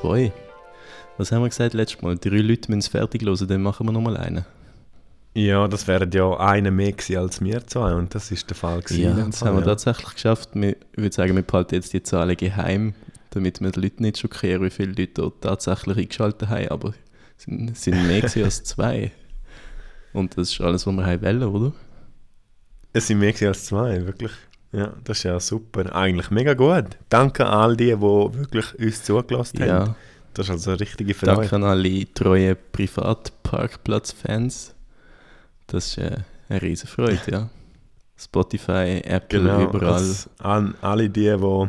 Zwei. Was haben wir gesagt letztes Mal? Drei Leute müssen es fertig hören, dann machen wir nochmal einen. Ja, das wären ja einer mehr gewesen als wir zwei und das ist der Fall gewesen. Ja, das Fall, haben wir ja. tatsächlich geschafft. Wir, ich würde sagen, wir behalten jetzt die Zahlen geheim, damit wir die Leute nicht schockieren, wie viele Leute dort tatsächlich eingeschaltet haben. Aber es sind, sind mehr gewesen als zwei. Und das ist alles, was wir haben wollen, oder? Es sind mehr gewesen als zwei, wirklich. Ja, das ist ja super. Eigentlich mega gut. Danke an all die, die wirklich uns zugelassen haben. Ja, Das ist also eine richtige Freude. danke an alle treuen Privatparkplatz-Fans. Das ist äh, eine riesen Freude, ja. Spotify, Apple, Genau, überall. an alle die, die...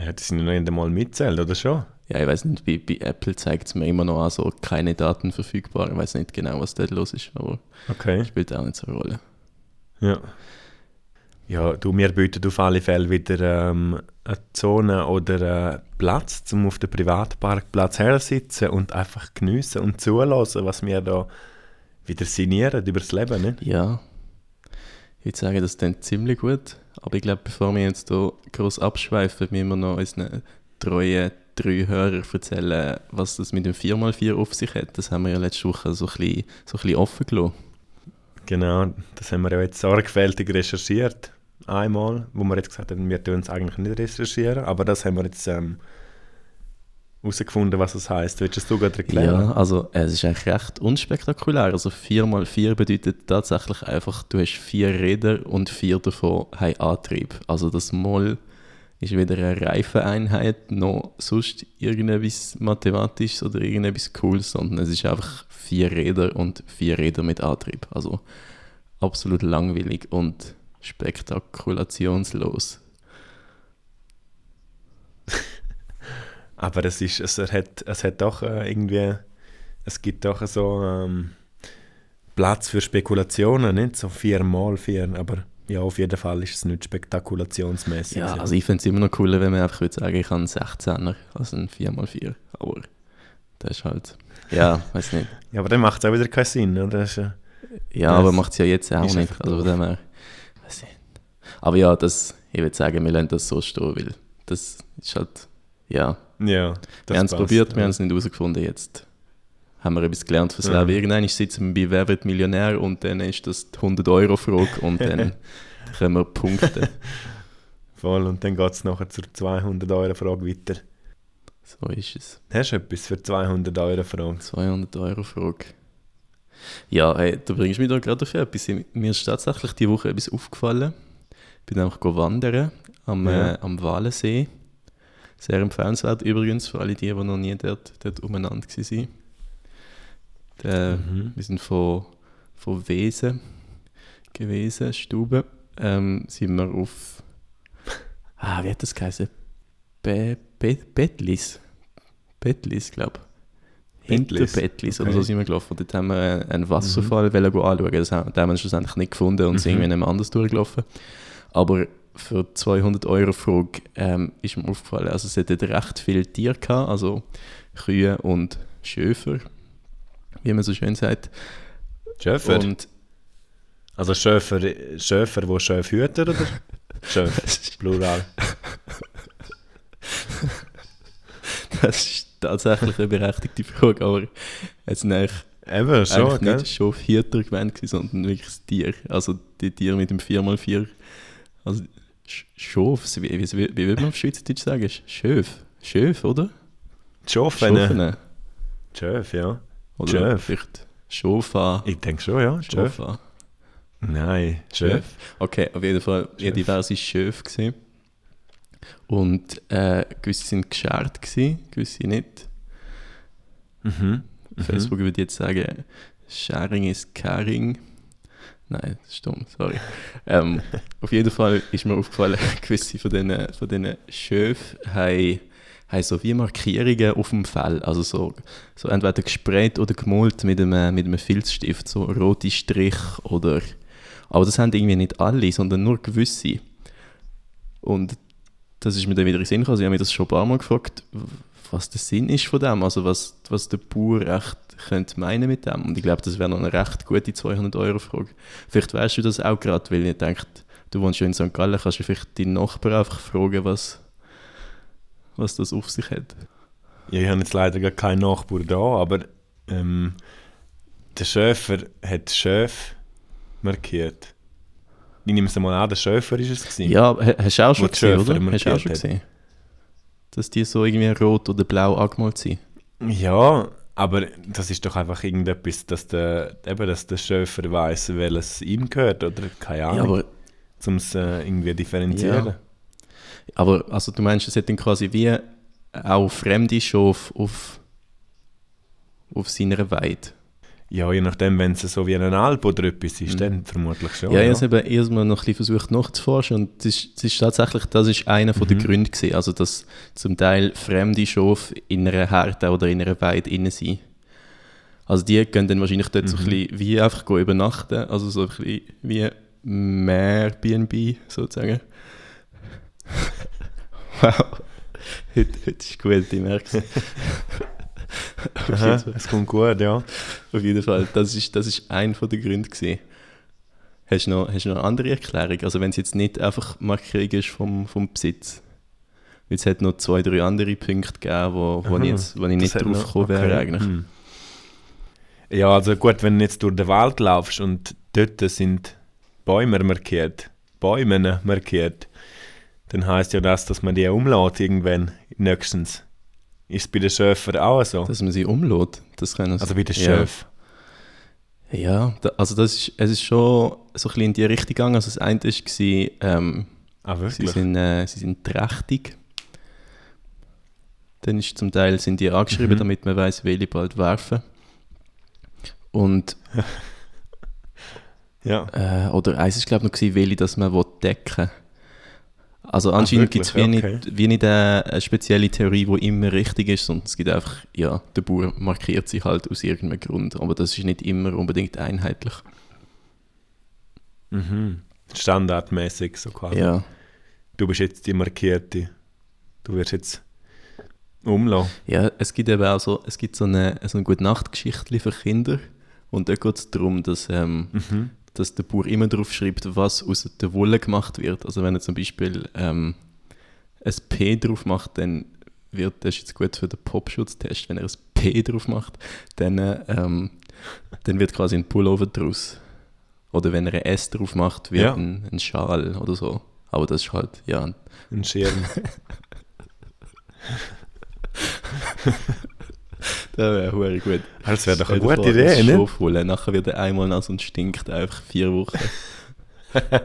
Ja, die sind ja noch nicht einmal mitzählt, oder schon? Ja, ich weiß nicht, bei, bei Apple zeigt es mir immer noch an, so keine Daten verfügbar. Ich weiß nicht genau, was dort los ist, aber Okay. spielt auch nicht so eine Rolle. Ja. Ja, du, wir bieten auf alle Fälle wieder ähm, eine Zone oder einen Platz, um auf dem Privatparkplatz hersitzen und einfach geniessen und zulassen, was wir da wieder sinnieren über das Leben, nicht? Ja, ich würde sagen, das klingt ziemlich gut. Aber ich glaube, bevor wir jetzt hier groß abschweifen, müssen wir noch unseren treuen drei Hörer erzählen, was das mit dem 4x4 auf sich hat. Das haben wir ja letzte Woche so ein bisschen, so ein bisschen offen gelassen. Genau, das haben wir ja jetzt sorgfältig recherchiert. Einmal, wo wir jetzt gesagt haben, wir tun es eigentlich nicht recherchieren, aber das haben wir jetzt ähm, herausgefunden, was es heisst. Willst du es gerade erklären? Ja, also es ist eigentlich recht unspektakulär. Also 4x4 bedeutet tatsächlich einfach, du hast vier Räder und vier davon haben Antrieb. Also das Moll ist weder eine Reifeneinheit noch sonst irgendetwas Mathematisches oder irgendetwas Cooles, sondern es ist einfach vier Räder und vier Räder mit Antrieb. Also absolut langweilig und spektakulationslos. Aber es ist, es hat, es hat doch äh, irgendwie, es gibt doch so ähm, Platz für Spekulationen, nicht? So viermal vier, aber ja, auf jeden Fall ist es nicht spektakulationsmäßig. Ja, also ich fände es immer noch cooler, wenn man einfach würde sagen, ich habe einen 16er, also einen 4x4. Aber das ist halt, ja, weiß nicht. ja, aber dann macht es auch wieder keinen Sinn, oder? Das ist, äh, Ja, Das aber macht es ja jetzt auch nicht. Also von dem her. Aber ja, das, ich würde sagen, wir lassen das so stehen, weil das ist halt, ja. ja, das wir haben es probiert, ja. wir haben es nicht herausgefunden, jetzt haben wir etwas gelernt fürs Ja. Leben. Irgendwann sitzen wir bei Wer wird Millionär und dann ist das die 100-Euro-Frage und dann können wir punkten. Voll, und dann geht es nachher zur 200-Euro-Frage weiter. So ist es. Hast du etwas für 200-Euro-Frage? 200 Euro Frage. Ja, hey, da bringst du mich da gerade auf etwas. Mir ist tatsächlich die Woche etwas aufgefallen. Ich bin einfach wandern am, Ja. äh, am Walensee. Sehr empfehlenswert übrigens für alle die, die noch nie dort, dort umeinander waren. Der, Mhm. Wir sind von, von Wesen gewesen, Stube. Ähm, sind wir auf. Ah, wie hat das geheißen? Be, Be, Bettlis. Bettlis, glaube ich. Hinter Bettlis, Bettlis oder okay. so sind wir gelaufen. Dort haben wir einen Wasserfall mhm. anschauen. Das haben, den haben wir schlussendlich nicht gefunden und sind Mhm. irgendwie nicht anders durchgelaufen. Aber für 200 Euro Frage ähm, ist mir aufgefallen, also es hatte recht viele Tiere gehabt, also Kühe und Schöfer, wie man so schön sagt. Schöfer? Und also Schöfer, Schöfer, wo Schöf hüten, oder? Schöf, plural. das ist tatsächlich eine berechtigte Frage, aber es eigentlich, Eben, schon, nicht Schafhüter gemeint, gewesen, sondern wirklich das Tier. Also die Tiere mit dem 4x4. Also Sch- Schofs, wie, wie, wie, wie würde man auf Schweizerdeutsch sagen? Schöf. Schöf, oder? Schofen. Schofene. Schöf, ja. Oder Schöf. vielleicht Schofa. Ich denke schon, ja. Schöf. Schofa. Nein, Schöf. Okay, auf jeden Fall ja, Schöf. diverse Schöfe gesehen. Und äh, gewisse sind geschert gewesen, gewisse nicht. Mhm. Mhm. Facebook würde jetzt sagen, Sharing is caring. Nein, das ist dumm, sorry. ähm, auf jeden Fall ist mir aufgefallen, gewisse von diesen, von diesen Schöfen haben, haben so wie Markierungen auf dem Fell. Also so, so entweder gesprayt oder gemalt mit einem, mit einem Filzstift, so rote Strich oder. Aber das haben irgendwie nicht alle, sondern nur gewisse. Und das ist mir dann wieder in Sinn gekommen. Also ich habe mich das schon ein paar Mal gefragt, was der Sinn ist von dem, also was, was der Bauer echt könnte meinen mit dem. Und ich glaube, das wäre noch eine recht gute 200-Euro-Frage. Vielleicht weißt du das auch gerade, weil ich denke, du wohnst ja in St. Gallen, kannst du vielleicht deinen Nachbarn einfach fragen, was, was das auf sich hat. Ja, ich habe jetzt leider gar keinen Nachbar da, aber ähm, der Schäfer hat Schöf markiert. Ich nehme es mal an, der Schäfer ist es gewesen. Ja, ha- hast du auch schon gesehen, oder? Hast du auch schon gesehen? Dass die so irgendwie rot oder blau angemalt sind. Ja, aber das ist doch einfach irgendetwas, dass der, eben, dass der Schäfer weiß, welches ihm gehört, oder keine Ja, Ahnung, aber, um es äh, irgendwie differenzieren. Ja. aber also du meinst, es hat dann quasi wie auch fremde Schafe auf, auf seiner Weide. Ja, je nachdem, wenn es so wie ein Alp oder etwas ist, Mhm. dann vermutlich schon. Ja, ich habe eben erstmal noch ein bisschen versucht nachzuforschen und das ist, das ist tatsächlich, das ist einer von der Mhm. Gründe gewesen, also dass zum Teil fremde Schafe in einer Herde oder in einer Weide innen sind. Also die gehen dann wahrscheinlich dort so ein Mhm. bisschen wie einfach übernachten, also so ein bisschen wie mehr B&B sozusagen. wow, heute, heute ist gut, ich merke es. Auf Aha, es kommt gut, ja. Auf jeden Fall, das ist, das ist einer von den Gründen gewesen. Hast du noch, hast du noch eine andere Erklärung? Also wenn es jetzt nicht einfach Markierung ist vom, vom Besitz. Weil es hat noch zwei, drei andere Punkte gegeben, wo, wo, Aha, ich, jetzt, wo ich nicht drauf gekommen wäre okay. eigentlich. Hm. Ja, also gut, wenn du jetzt durch den Wald laufst und dort sind Bäume markiert, Bäume markiert, dann heißt ja das, dass man die umlädt irgendwann nächstens. Ist es bei den Schäfern auch so? Dass man sie umlädt. Das kann also bei den ja. Schäfern. Ja, da, also das ist, es ist schon so ein bisschen in die Richtung gegangen. Also das eine war, ähm, Ah, sie, sind, äh, sie sind trächtig. Dann ist zum Teil sind die angeschrieben, Mhm. damit man weiß, welche bald werfen. Und Ja. Äh, oder eins ist glaube ich noch gewesen, welche, dass man will decken Also anscheinend gibt es wie? Okay. nicht, wie nicht eine, spezielle Theorie, die immer richtig ist, sondern es gibt einfach, ja, der Bauer markiert sich halt aus irgendeinem Grund, aber das ist nicht immer unbedingt einheitlich. Mhm. Standardmäßig so quasi. Ja, Du bist jetzt die Markierte. Du wirst jetzt umlassen. ja es gibt eben auch so, es gibt so eine, so eine gute Nachtgeschichte für Kinder und da geht es darum, dass, ähm, Mhm. Dass der Bauer immer drauf schreibt, was aus der Wolle gemacht wird. Also wenn er zum Beispiel ähm, ein P drauf macht, dann wird, das ist jetzt gut für den Popschutztest, wenn er ein P drauf macht, dann, äh, ähm, dann wird quasi ein Pullover draus. Oder wenn er ein S drauf macht, wird Ja. ein, ein Schal oder so. Aber das ist halt, ja, Ein Schirm. das wäre hure gut. das wäre doch eine gute Idee, das ne? Holen, nachher wird er einmal nass und stinkt einfach vier Wochen.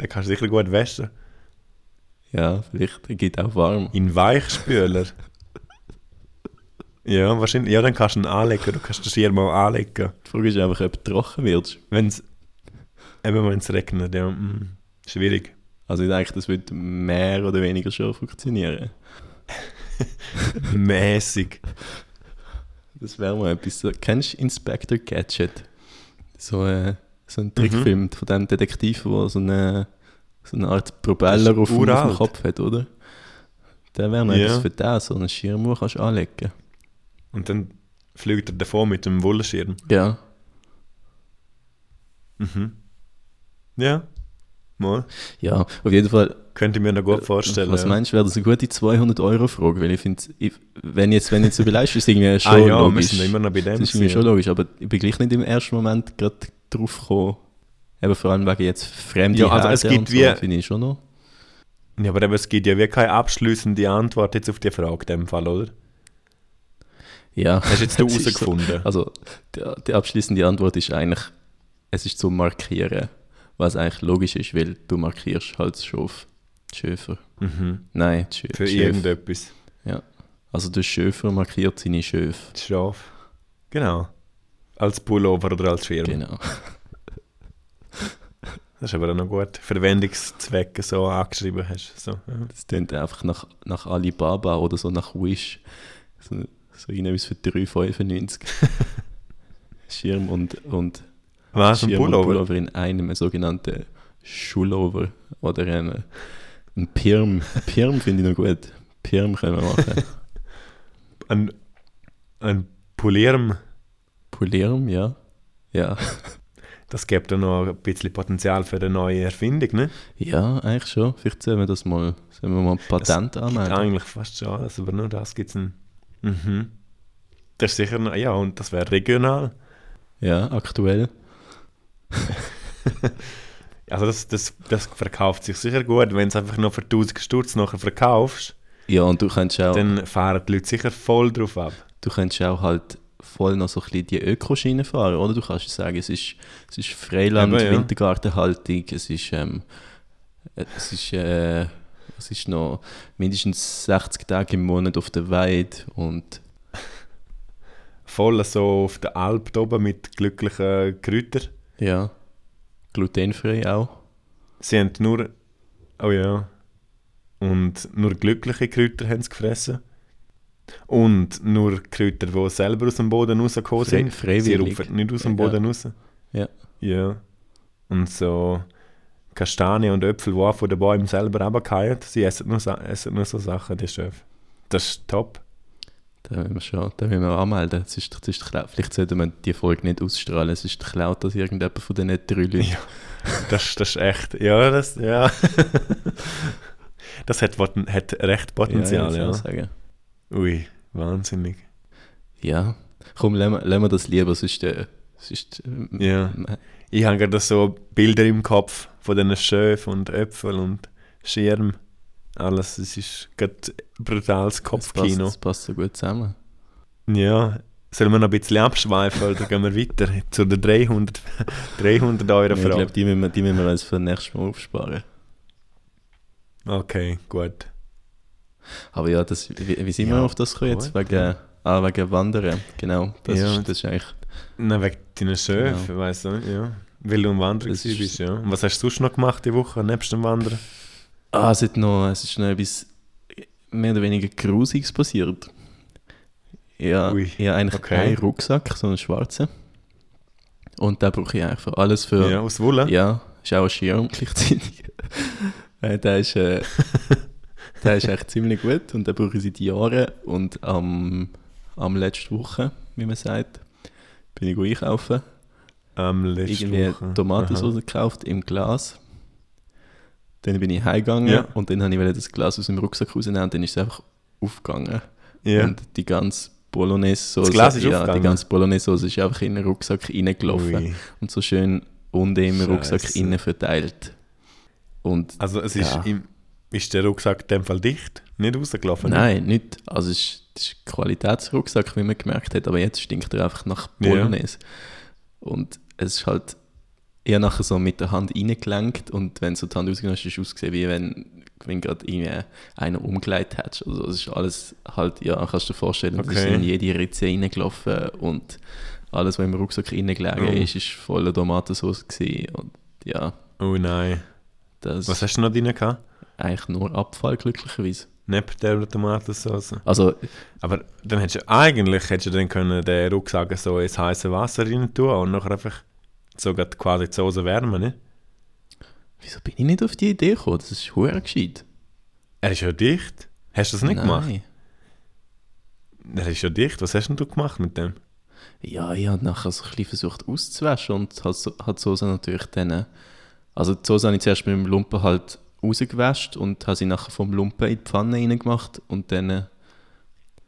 Den kannst du sicher gut waschen. Ja, vielleicht geht auch warm. In Weichspüler. ja, wahrscheinlich. Ja, dann kannst du ihn anlegen. Du kannst den Schirm auch anlegen. Die Frage ist einfach, ob du trocken wird. Wenn's, eben wenn es regnet, ja. mm, Schwierig. Also ich denke, das wird mehr oder weniger schon funktionieren. Mäßig. Das wäre mal etwas. So, kennst du Inspector Gadget? So, äh, so ein Trickfilm von dem Detektiv, der so eine, so eine Art Propeller auf, dem- auf dem. Kopf hat, oder? Der wäre noch Ja. etwas für das, so einen Schirm, den kannst du anlegen. Und dann fliegt er davor mit dem Wollschirm. Ja. Mhm. Ja. Mal. Ja, auf jeden Fall. Könnte ich mir noch gut vorstellen. Was ja. meinst du, wäre das eine gute 200-Euro-Frage? Weil ich finde, wenn jetzt, wenn jetzt so überlegst, ist irgendwie schon Ah ja, wir logisch. sind immer noch bei Das dem. ist irgendwie schon logisch, aber ich bin gleich nicht im ersten Moment gerade drauf gekommen. Eben vor allem wegen jetzt fremde Ja, also es gibt so, finde ich schon noch. Ja, aber es gibt ja wirklich keine abschließende Antwort jetzt auf die Frage in dem Fall, oder? Ja. Hast jetzt du ist so- herausgefunden? Also, die, die abschließende Antwort ist eigentlich, es ist zum Markieren, was eigentlich logisch ist, weil du markierst halt das Schaf, die Schöfer. Mhm. Nein, die Schö Für die Schöf. irgendetwas. Also der Schöfer markiert seine Schöf. Schaf. Genau. Als Pullover oder als Schirm. Genau. Das ist aber auch noch gut. Verwendungszwecke so angeschrieben hast. So, ja. Das klingt einfach nach, nach Alibaba oder so nach Wish. So, so irgendwas für 3,95. Schirm und, und Was, ein Schirm und Pullover? Pullover in einem, ein sogenannten Schullover oder ein, ein Pirm. Pirm finde ich noch gut. Pirm können wir machen. Ein, ein Pulirm. Polirm, ja. Ja. das gibt ja noch ein bisschen Potenzial für eine neue Erfindung, ne? Ja, eigentlich schon. Vielleicht sollen wir das mal, sollen wir mal ein Patent anmelden. eigentlich fast schon alles, aber nur das gibt es ein... Mhm. Das ist sicher noch, ja, und das wäre regional. Ja, aktuell. Also das, das, das verkauft sich sicher gut, wenn du es einfach noch für 1000 Sturz nachher verkaufst, Ja, und du kannst auch, dann fahren die Leute sicher voll drauf ab. du kannst auch halt voll noch so ein bisschen die Ökoschiene fahren, oder? Du kannst sagen, es ist, es ist Freiland, Eben, ja. Wintergartenhaltung, es ist, ähm, es ist, äh, es ist noch mindestens 60 Tage im Monat auf der Weide und Voll so auf der Alp da oben mit glücklichen Kräutern. ja, glutenfrei auch. Sie haben nur... Oh ja. Und nur glückliche Kräuter haben sie gefressen. Und nur Kräuter, die selber aus dem Boden rausgekommen Fre- sind. Sie freiwillig. rufen nicht aus dem Ja. Boden raus. Ja. Ja. Und so Kastanien und Äpfel, die auch von den Bäumen selber runterfallen, sie essen nur, essen nur so Sachen, die Schöpfe. Das ist top. Da müssen wir schon, da müssen wir anmelden. Es ist, es ist, vielleicht sollten wir die Folge nicht ausstrahlen, es ist geklaut, dass irgendjemand von diesen drei Leuten... Ja. Das, das ist echt. Ja, das, ja. das hat, hat recht Potenzial, ja, ja. ich sagen. Ui, wahnsinnig. Ja, komm, lassen wir, das lieber, sonst... Äh, sonst äh, Ja. Ich habe gerade so Bilder im Kopf von diesen Schöfen und Äpfeln und Schirm. Alles, es ist gerade brutales Das passt, Kopfkino. das passt so gut zusammen. Ja, sollen wir noch ein bisschen abschweifen oder gehen wir weiter zu der 300, 300 Euro ich Frage? glaube, die müssen, wir, die müssen wir uns für das nächste Mal aufsparen. Okay, gut. Aber ja, das, wie, wie sind Ja, wir auf das gekommen jetzt? Wegen, ah, wegen Wandern, genau. Das, Ja. ist, das ist eigentlich... Na, wegen deinen Schöfen, weißt du, ja. Weil du am Wandern bist, ja. Und was hast du sonst noch gemacht die Woche, nebst dem Wandern? Ah, es, hat noch, es ist noch etwas mehr oder weniger Grusiges passiert. Ja, ich habe eigentlich okay. einen Rucksack, so einen schwarzen. Und den brauche ich eigentlich für alles für... Ja, aus Wolle? Ja, ist auch ein Schirm gleichzeitig. äh, der, ist, äh, der ist echt ziemlich gut und den brauche ich seit Jahren. Und am, am letzten Woche, wie man sagt, bin ich einkaufen. Am letzten Irgendwie Woche. Tomatensauce gekauft im Glas. Dann bin ich heimgegangen Ja. und dann habe ich das Glas aus dem Rucksack rausnehmen und dann ist es einfach aufgegangen. Ja. Und die ganze ist ja, die aufgegangen? ganze Bolognese-Sauce ist einfach in den Rucksack reingelaufen Ui. und so schön unten im Rucksack innen verteilt. Und Also es ist, Ja. im, ist der Rucksack in dem Fall dicht? Nicht rausgelaufen? nein, nicht. Also es ist, das ist ein Qualitätsrucksack, wie man gemerkt hat, aber jetzt stinkt er einfach nach Ja. Bolognese. Und es ist halt eher nachher so mit der Hand reingelenkt und wenn so die Hand rausgenommen hast, ist es ausgesehen, wie wenn, wenn gerade irgendwie einer umgeleitet hättest. Also es ist alles halt, ja, kannst du dir vorstellen, es ist Okay. in jede Ritze reingelaufen und alles, was im Rucksack reingelegen Oh. ist, ist voller Tomatensauce gewesen. Und ja, Oh nein. das Was ist hast du noch drin gehabt? eigentlich nur Abfall, glücklicherweise. Neben der Tomatensauce? Also Aber dann hättest du eigentlich hättest du dann können den Rucksack so ins heiße Wasser rein tun und nachher einfach so quasi die Soße wärmen, ne? Wieso bin ich nicht auf die Idee gekommen? Das ist hure gescheit. Er ist ja dicht. Hast du das nicht gemacht? Nein. Er ist ja dicht. Was hast denn du gemacht mit dem? Ja, ich habe nachher so ein bisschen versucht auszuwaschen und hat, so, hat Soße natürlich dann... äh, Also die Soße habe ich zuerst mit dem Lumpen halt rausgewäscht und habe sie nachher vom Lumpen in die Pfanne reingemacht und dann, äh, dann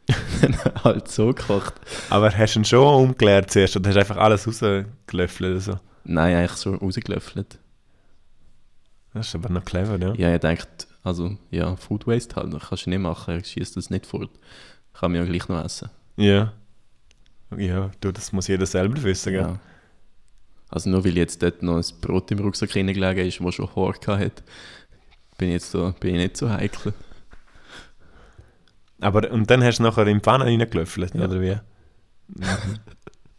halt so gekocht. Aber hast du ihn schon umgeleert zuerst oder hast du einfach alles rausgelöffelt oder so? Nein, eigentlich so rausgelöffelt. Das ist aber noch clever, ja. Ja, ich dachte, also ja, Food Waste halt, das kannst du nicht machen, ich schieße das nicht fort. Kann man ja gleich noch essen. Ja. Ja, du, das muss jeder selber wissen, gell? Ja. Also nur weil jetzt dort noch ein Brot im Rucksack gelegen ist, das schon Haar hat, bin ich jetzt so, bin ich nicht so heikel. Aber, und dann hast du nachher in die Pfanne reingelöffelt, Ja. oder wie? Mhm.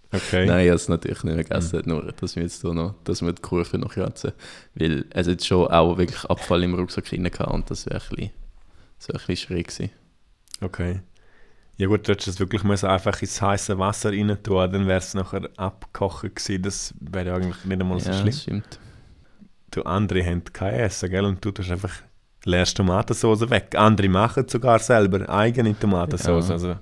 Okay. Nein, ich habe es natürlich nicht mehr gegessen, nur dass wir jetzt so noch, dass wir die Kurve noch kratzen. Weil es jetzt schon auch wirklich Abfall im Rucksack rein hatte und das wäre ein bisschen, das wäre ein bisschen schräg gewesen. Okay. Ja gut, du hättest das wirklich müssen einfach ins heiße Wasser rein tun, dann wäre es nachher abgekocht gewesen. Das wäre ja eigentlich nicht einmal so Ja, schlimm. stimmt. Du, andere haben kein Essen, gell? Und du tust einfach leerst Tomatensauce weg. Andere machen sogar selber eigene Tomatensauce. Ja. Also,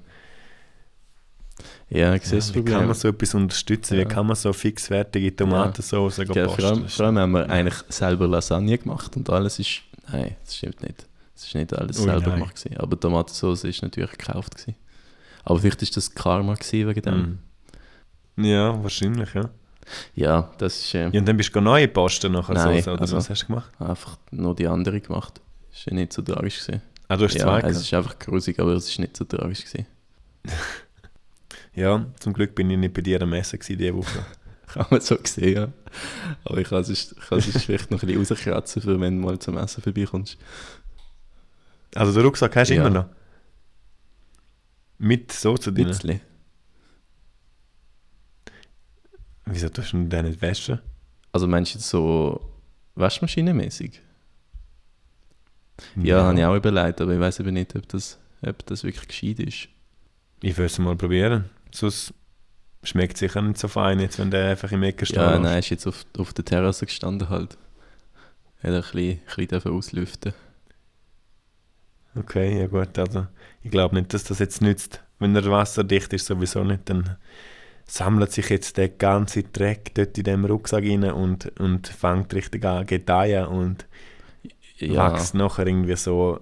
Ja, ich sehe Ja, das wie Problem. kann man so etwas unterstützen? Ja. Wie kann man so fixwertige Tomatensauce ja. Gell, vor, allem, vor allem haben wir eigentlich selber Lasagne gemacht und alles ist. Nein, das stimmt nicht. Es ist nicht alles Ui, selber nein. gemacht. Gewesen. Aber Tomatensauce ist natürlich gekauft. Gewesen. Aber vielleicht ist das Karma gewesen wegen dem. Mhm. Ja, wahrscheinlich, ja. Ja, das ist äh, Ja, und dann bist du neue posten nachher Nein, so, oder also- was hast du gemacht? einfach nur die andere gemacht. Ist ja nicht so tragisch gewesen. Ah, du hast Ja, zwei es gehabt? ist einfach grusig, aber es ist nicht so tragisch gewesen. Ja, zum Glück bin ich nicht bei dir am Essen gewesen diese Woche. Kann man so sehen, ja. Aber ich kann es es vielleicht noch ein bisschen rauskratzen, für wenn du mal zum Essen vorbeikommst. Also den Rucksack hast du Ja. immer noch? Mit Ein drin? bisschen. Wieso tust du den nicht waschen? Also meinst du jetzt so waschmaschinenmäßig? Ja, habe ich auch überlegt, aber ich weiß eben nicht, ob das, ob das wirklich gescheit ist. Ich würde es mal probieren. Sonst schmeckt sicher nicht so fein, jetzt, wenn der einfach im Ecke steht. Ja, nein, ist jetzt auf, auf der Terrasse gestanden halt. Hat ein bisschen, ein bisschen auslüften. Okay, ja gut. Also, ich glaube nicht, dass das jetzt nützt. Wenn er wasserdicht ist, sowieso nicht, dann sammelt sich jetzt der ganze Dreck dort in dem Rucksack rein und, und fängt richtig an gedeihen und Ja, wächst nachher irgendwie so,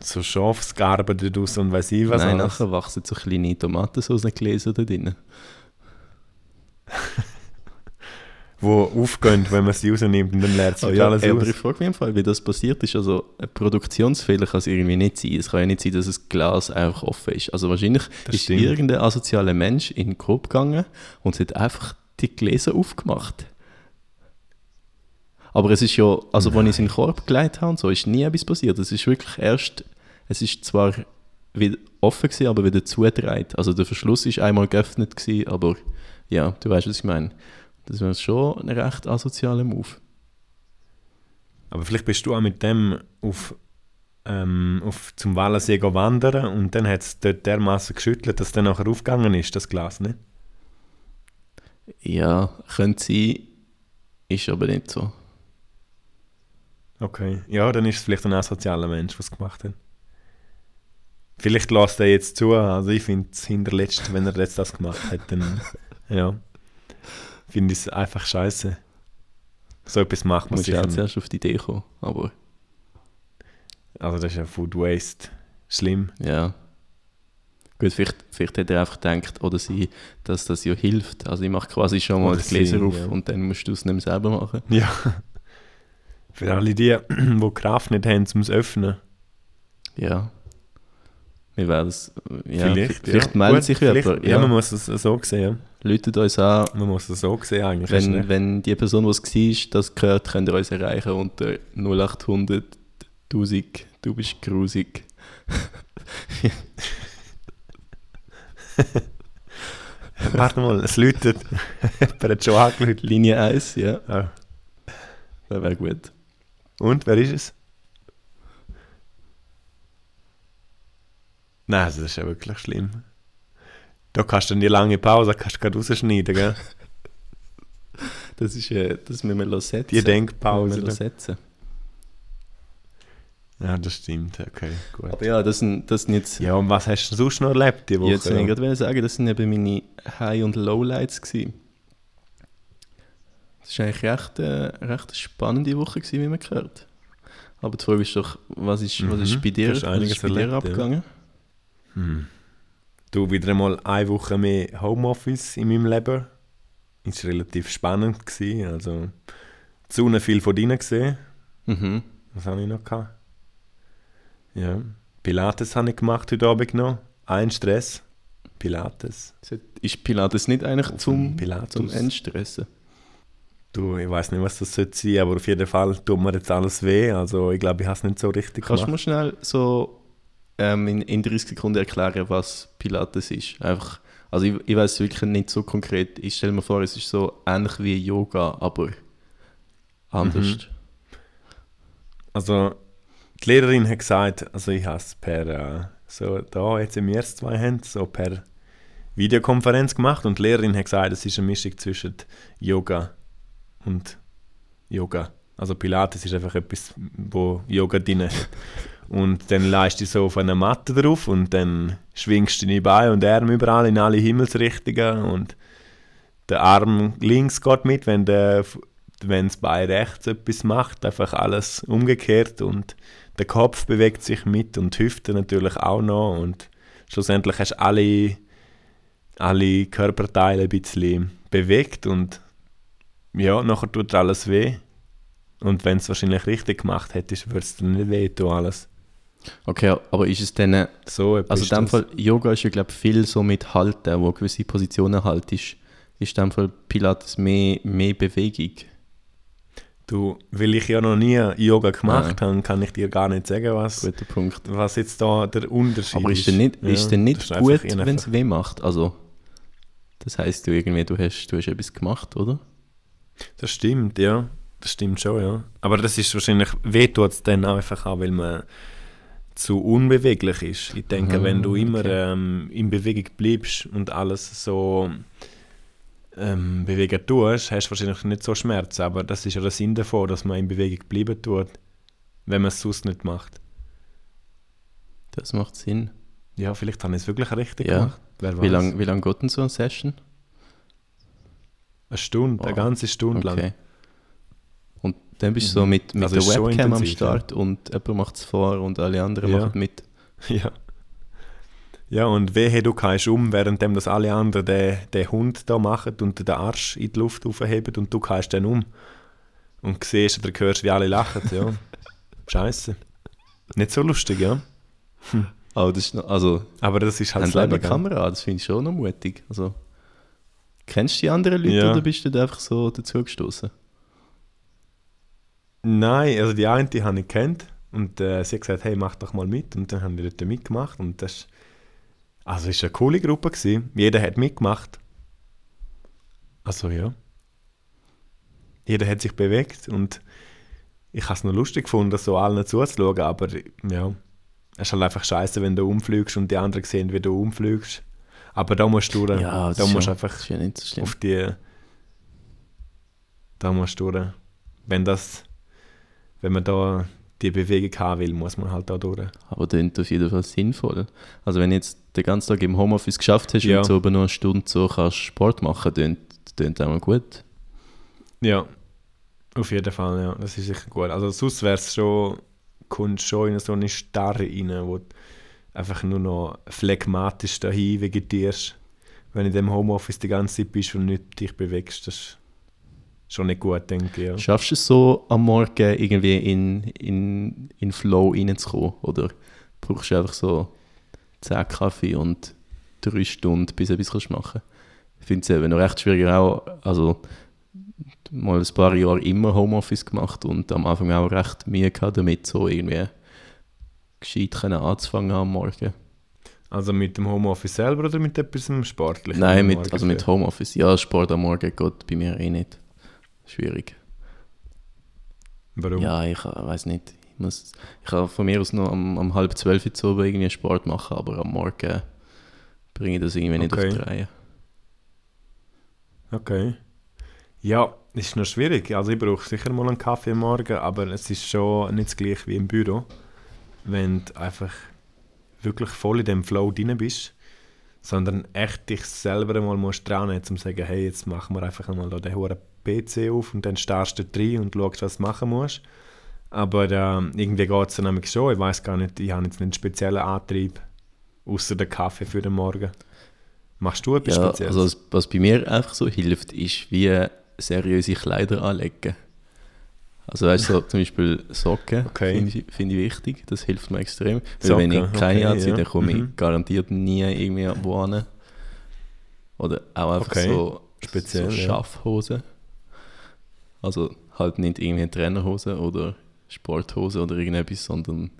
so Schafsgarben daraus und weiß ich was nein, alles. nachher wachsen so kleine Tomatensauce-Gläser da drin. wo aufgehen, wenn man sie rausnimmt und dann leert sich Oh ja, alles aber aus. ich frage mich im Fall, wie das passiert ist. Also, ein Produktionsfehler kann es irgendwie nicht sein. Es kann ja nicht sein, dass das Glas einfach offen ist. Also, wahrscheinlich Das ist stimmt. irgendein asozialer Mensch in den Coop gegangen und hat einfach die Gläser aufgemacht. Aber es ist ja, also, als ich es in den Korb gelegt habe und so, ist nie etwas passiert. Es ist wirklich erst, es ist zwar wieder offen gewesen, aber wieder zugedreht. Also, der Verschluss ist einmal geöffnet gewesen, aber ja, du weißt, was ich meine. Das wäre schon ein recht asozialer Move. Aber vielleicht bist du auch mit dem auf, ähm, auf zum Wallensee wandern und dann hat es dort dermaßen geschüttelt, dass es dann nachher aufgegangen ist, das Glas, ne? Ja, könnte sein, ist aber nicht so. Okay. Ja, dann ist es vielleicht ein asozialer Mensch, was gemacht hat. Vielleicht lässt er jetzt zu, also ich finde es hinterletzt, wenn er jetzt das gemacht hat, dann ja, finde ich es einfach scheiße. So etwas macht Ich man muss sicher ja auch nicht. zuerst auf die Idee kommen, aber Also das ist ja Food Waste. Schlimm. ja. Gut, vielleicht, vielleicht hat er einfach gedacht, oder sie, dass das ja hilft. Also ich mache quasi schon mal Oder die Gläser sie, auf ja. und dann musst du es nicht mehr selber machen. Ja. Für alle die, die Kraft nicht haben, um es zu öffnen. Ja. Wir werden es, ja, vielleicht vielleicht ja. meldet Gut, sich jemand. Ja. Ja, man muss es so sehen. Läutet uns an. Man muss es so sehen eigentlich. wenn, wenn die Person, die es war, das gehört, könnt ihr uns erreichen unter 0800 1000, du bist grusig. Warte mal, es läutet. Jemand hat schon angeläutet. Linie 1, ja, Ah. das wäre gut. Und, wer ist es? Nein, also das ist ja wirklich schlimm. Da kannst du dann die lange Pause kannst du gerade rausschneiden, gell? Das ist, äh, das müssen wir setzen. Die Denkpause. Müssen wir setzen. Ja, das stimmt. Okay, gut. Aber ja, das sind, das sind jetzt. Ja, und was hast du sonst noch erlebt die Woche? jetzt wollte ich gerade sagen, das sind eben meine High- und Lowlights. Gewesen. Das war eigentlich recht, äh, recht eine spannende Woche, gewesen, wie man gehört. Aber die Frage ist doch, was ist, was ist Mhm, bei dir, was einiges ist bei dir erlebt, ja. abgegangen? Hm. Du, wieder einmal eine Woche mehr Homeoffice in meinem Leben. Ist relativ spannend gewesen. Also, die Sonne viel von drinnen gesehen. Mhm. Was habe ich noch gehabt? Ja. Pilates habe ich gemacht heute Abend noch. Ein Stress. Pilates. Ist Pilates nicht eigentlich zum, Pilatus. zum Entstressen? Du, ich weiß nicht, was das sollte sein, aber auf jeden Fall tut mir jetzt alles weh. Also, ich glaube, ich habe es nicht so richtig Kannst du gemacht. mir schnell so ähm, in, in 30 Sekunden erklären, was Pilates ist? Einfach, also ich, ich weiß wirklich nicht so konkret. Ich stelle mir vor, es ist so ähnlich wie Yoga, aber anders. Mhm. Also, die Lehrerin hat gesagt, also ich habe es per, äh, so da jetzt im ersten zwei Händen, so per Videokonferenz gemacht und die Lehrerin hat gesagt, es ist eine Mischung zwischen Yoga und Yoga. Also Pilates ist einfach etwas, wo Yoga drin hat. Und dann leist du so auf einer Matte drauf und dann schwingst du deine Beine und Arme überall in alle Himmelsrichtungen und der Arm links geht mit, wenn der wenn das Bein rechts etwas macht, einfach alles umgekehrt und der Kopf bewegt sich mit und die Hüfte natürlich auch noch und schlussendlich hast du alle, alle Körperteile ein bisschen bewegt und ja, nachher tut alles weh. Und wenn es wahrscheinlich richtig gemacht hättest, würde es dir nicht weh tun, alles. Okay, aber ist es dann... So also in dem Fall, Yoga ist ja glaube ich viel so mit Halten, wo gewisse Positionen haltest. Ist in dem Fall Pilates mehr, mehr Bewegung? Du, weil ich ja noch nie Yoga gemacht ja. habe, kann ich dir gar nicht sagen, was, Guter Punkt. was jetzt da der Unterschied Aber ist. Aber ist denn nicht, ja, nicht gut, wenn es weh macht? Also, das heißt du irgendwie, du hast, du hast etwas gemacht, oder? Das stimmt, ja. Das stimmt schon, ja. Aber das ist wahrscheinlich, weh tut es dann einfach auch, weil man zu unbeweglich ist. Ich denke, Aha, wenn du immer okay. ähm, in Bewegung bleibst und alles so ähm, bewegen tust, hast du wahrscheinlich nicht so Schmerzen. Aber das ist ja der Sinn davon, dass man in Bewegung bleiben tut, wenn man es sonst nicht macht. Das macht Sinn. Ja, vielleicht habe ich es wirklich richtig ja. gemacht. Wie lange wie lang geht denn so eine Session? Eine Stunde, oh. eine ganze Stunde okay. lang. Und dann bist du mhm. so mit, mit also der Webcam am Start ja. und jemand macht es vor und alle anderen ja. machen mit. Ja. Ja, und wehe, du kannst um, während das alle anderen den, den Hund da machen und den Arsch in die Luft aufheben und du kannst dann um. Und siehst oder hörst, wie alle lachen, ja. Scheiße. Nicht so lustig, ja. Hm. Aber, das ist noch, also, Aber das ist halt das Leben, Kamera, das finde ich schon noch mutig. Also, kennst du die anderen Leute ja. oder bist du da einfach so dazugestoßen? Nein, also die eine, die habe ich kennt und äh, sie hat gesagt, hey, mach doch mal mit und dann haben die dort mitgemacht und das also war eine coole Gruppe. Gewesen. Jeder hat mitgemacht. Also ja. Jeder hat sich bewegt und ich habe es noch lustig gefunden, so allen zuzuschauen, aber ja, es ist halt einfach scheiße, wenn du umfliegst und die anderen sehen, wie du umfliegst. Aber da musst du, ja, da musst schon, einfach so auf die, da musst du, wenn das, wenn man da die Bewegung haben will, muss man halt da durch. Aber das ist auf jeden Fall sinnvoll. Also wenn du jetzt den ganzen Tag im Homeoffice geschafft hast ja. und so über noch eine Stunde so kannst Sport machen, dann klingt auch mal gut. Ja, auf jeden Fall, ja. Das ist sicher gut. Also sonst wäre es schon, kommst schon in so eine Starre rein, wo einfach nur noch phlegmatisch dahin vegetierst. Wenn du in dem Homeoffice die ganze Zeit bist und nicht dich bewegst, das schon nicht gut, denke ich. Ja. Schaffst du es so am Morgen irgendwie in, in, in Flow reinzukommen? Oder brauchst du einfach so 10 Kaffee und 3 Stunden, bis du etwas machen kannst? Ich finde es eben noch recht schwierig, auch, also mal ein paar Jahre immer Homeoffice gemacht und am Anfang auch recht Mühe gehabt, damit so irgendwie gescheit können anzufangen am Morgen. Also mit dem Homeoffice selber oder mit etwas Sportlichen? Nein, mit, also mit Homeoffice. Ja, Sport am Morgen geht bei mir eh nicht schwierig. Warum? Ja, ich weiß nicht. Ich, muss, ich kann von mir aus noch um, um halb zwölf zu oben irgendwie Sport machen, aber am Morgen bringe ich das irgendwie nicht okay. auf die Reihe. Okay. Ja, ist noch schwierig. Also ich brauche sicher mal einen Kaffee am Morgen, aber es ist schon nicht das gleiche wie im Büro. Wenn du einfach wirklich voll in dem Flow drin bist, sondern echt dich selber mal musst dran um zu sagen, hey, jetzt machen wir einfach mal da den hohen PC auf und dann starrst du drin und schaust, was du machen musst. Aber äh, irgendwie geht es dann nämlich schon. Ich weiß gar nicht, ich habe jetzt nicht einen speziellen Antrieb, außer den Kaffee für den Morgen. Machst du etwas ja, Spezielles? Also was bei mir einfach so hilft, ist wie seriöse Kleider anlegen. Also weißt du, so, zum Beispiel Socken okay. finde ich, find ich wichtig, das hilft mir extrem. Socken, wenn ich keine okay, anziehe, ja. dann komme mhm. ich garantiert nie irgendwie wo hin. Oder auch einfach okay. so, Speziell, so Schaffhosen. Also halt nicht irgendwie Trainerhose oder Sporthose oder irgendetwas, sondern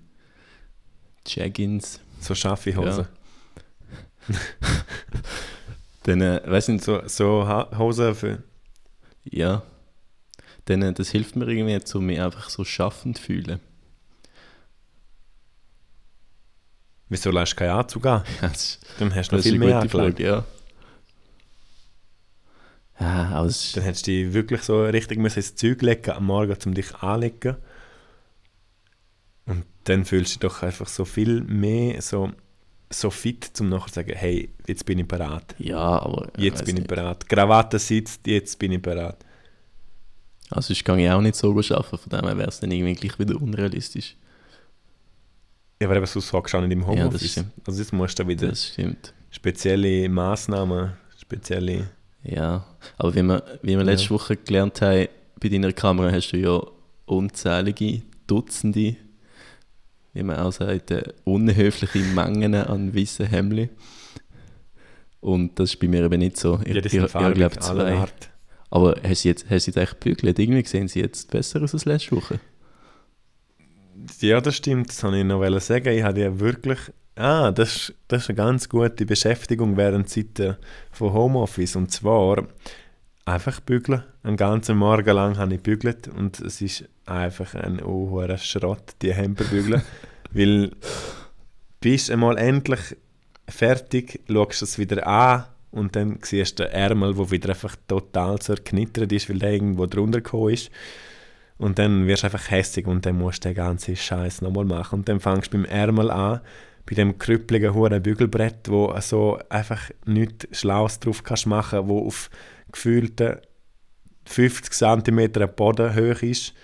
Jaggins. So scharfe Hose. Ja. Dann, äh, weißt du, so, so Hose für. Ja. Dann, äh, das hilft mir irgendwie, um mich einfach so schaffend zu fühlen. Wieso lässt du keinen Anzug an? Dann hast du noch viel mehr Frage, ja. Ja, aber Dann hättest du dich wirklich so richtig müssen ins Zeug legen am Morgen, um dich anzulegen. Und dann fühlst du dich doch einfach so viel mehr so, so fit, um nachher zu sagen, hey, jetzt bin ich bereit. Ja, aber... Jetzt weiss bin ich nicht. bereit. Krawatte sitzt, jetzt bin ich bereit. Also ich kann ich auch nicht so arbeiten, von dem her wäre es dann irgendwie gleich wieder unrealistisch. Ja, aber eben, sonst hockst du auch nicht im das Homeoffice. stimmt. also jetzt musst du wieder Das stimmt. spezielle Massnahmen, spezielle... Ja, aber wie wir, wie wir letzte Ja. Woche gelernt haben, bei deiner Kamera hast du ja unzählige, Dutzende, wie man auch sagt, äh, unhöfliche Mengen an weißen Hemden. Und das ist bei mir eben nicht so. Ich, Ja, die ich, ich, farbig, glaube zwei. Art. Aber hast du jetzt, hast du jetzt echt gebügelt? Irgendwie sehen sie jetzt besser aus als letzte Woche. Ja, das stimmt, das wollte ich noch sagen. Ich hatte ja wirklich. Ah, das, ist- das ist eine ganz gute Beschäftigung während Zeiten von Homeoffice. Und zwar einfach bügeln. Einen ganzen Morgen lang habe ich bügelt und es ist einfach ein hoher Schrott, die Hemper bügeln. weil bist einmal endlich fertig, schaust es wieder an und dann siehst du den Ärmel, der wieder einfach total zerknittert ist, weil der irgendwo drunter gekommen ist. Und dann wirst du einfach hässig und dann musst du den ganzen Scheiß nochmal machen. Und dann fängst du beim Ärmel an, bei dem krüppligen hohen Bügelbrett, wo so einfach nichts Schlaues drauf kannst machen, wo auf gefühlte 50 cm Boden hoch ist.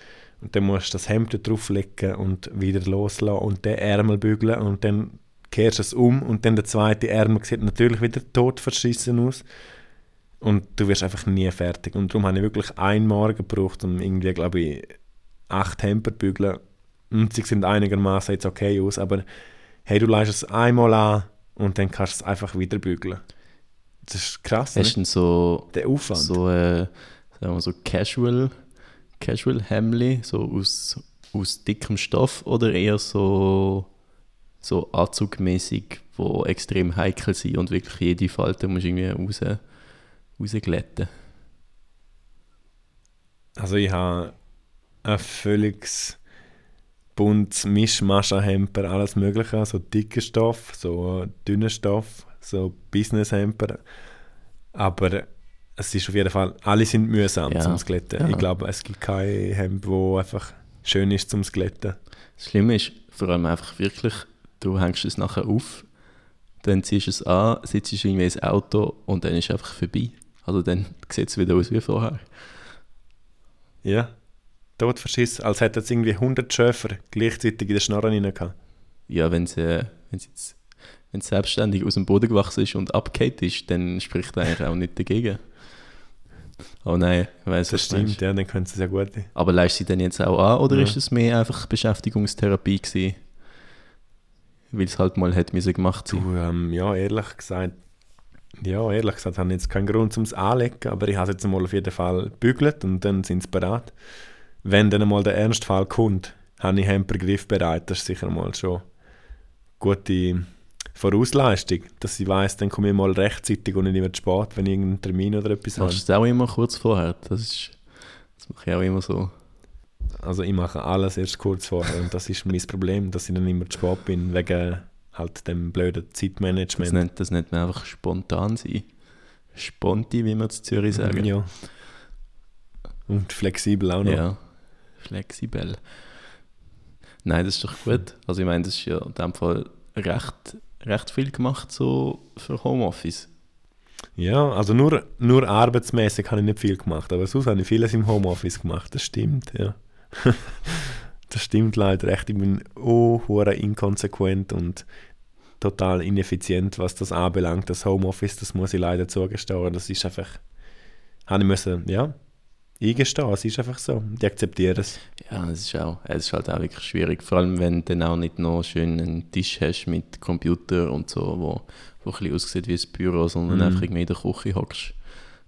Und dann musst du das Hemd drauflegen und wieder loslassen und den Ärmel bügeln und dann kehrst du es um und dann der zweite Ärmel sieht natürlich wieder tot verschissen aus. Und du wirst einfach nie fertig. Und darum habe ich wirklich einen Morgen gebraucht, um irgendwie, glaube ich, acht Hemper zu bügeln. Und sie sind einigermaßen jetzt okay aus, aber hey, du leist es einmal an und dann kannst du es einfach wieder bügeln. Das ist krass, Hast du denn so, der Aufwand. so, äh, sagen wir so Casual, Casual Hemli, so aus, aus dickem Stoff oder eher so, so anzugmäßig, wo extrem heikel sind und wirklich jede Falte musst du irgendwie raus, rausglätten. Also ich habe ein völliges buntes Mischmasch an Hemper, alles mögliche, so dicker Stoff, so dünner Stoff, so Business-Hemper. Aber es ist auf jeden Fall, alle sind mühsam Ja, zum Skeletten. ja. Ich glaube, es gibt kein Hemd, wo einfach schön ist zum Skeletten. Das Schlimme ist vor allem einfach wirklich, du hängst es nachher auf, dann ziehst du es an, sitzt irgendwie ins Auto und dann ist es einfach vorbei. Also dann sieht es wieder aus wie vorher. Ja, tot verschissen, als hätte es irgendwie 100 Schäfer gleichzeitig in den Schnorren rein gehabt. Ja, wenn es äh, wenn's jetzt wenn es selbstständig aus dem Boden gewachsen ist und abgekehrt ist, dann spricht er eigentlich auch nicht dagegen. Oh nein, ich weiss, Das meinst. stimmt, ja, dann können sie es ja gut. Aber leist sie denn jetzt auch an oder Ja. ist es mehr einfach Beschäftigungstherapie gewesen? Weil es halt mal hätte müssen gemacht sein. Du, ähm, ja, ehrlich gesagt, ja, ehrlich gesagt, habe ich jetzt keinen Grund zum anlegen, aber ich habe es jetzt mal auf jeden Fall bügelt und dann sind sie bereit. Wenn dann mal der Ernstfall kommt, habe ich Hemper griffbereit. Das ist sicher mal schon gute Vorausleistung, dass ich weiß, dann komme ich mal rechtzeitig und nicht immer zu spät, wenn ich irgendeinen Termin oder etwas habe. Das auch immer kurz vorher? Das, ist, das mache ich auch immer so. Also ich mache alles erst kurz vorher und das ist mein Problem, dass ich dann immer zu spät bin, wegen halt dem blöden Das Zeitmanagement. nennt, das nennt man einfach spontan sein. Sponti, wie wir in Zürich sagen. Ja. Und flexibel auch noch. Ja, flexibel. Nein, das ist doch gut. Also ich meine, das ist ja in dem Fall recht, recht viel gemacht so für Homeoffice. Ja, also nur, nur arbeitsmäßig habe ich nicht viel gemacht, aber sonst habe ich vieles im Homeoffice gemacht, das stimmt, ja. das stimmt leider echt. Ich bin oh, inkonsequent und total ineffizient, was das anbelangt. Das Homeoffice, das muss ich leider zugestehen. Das ist einfach, habe ich müssen, ja, eingestehen. Es ist einfach so. Ich akzeptiere es. Ja, es ist, auch, es ist halt auch wirklich schwierig. Vor allem, wenn du dann auch nicht noch schön einen Tisch hast mit Computer und so, wo, wo ein bisschen aussieht wie ein Büro, sondern Mhm. einfach irgendwie in der Küche hockst.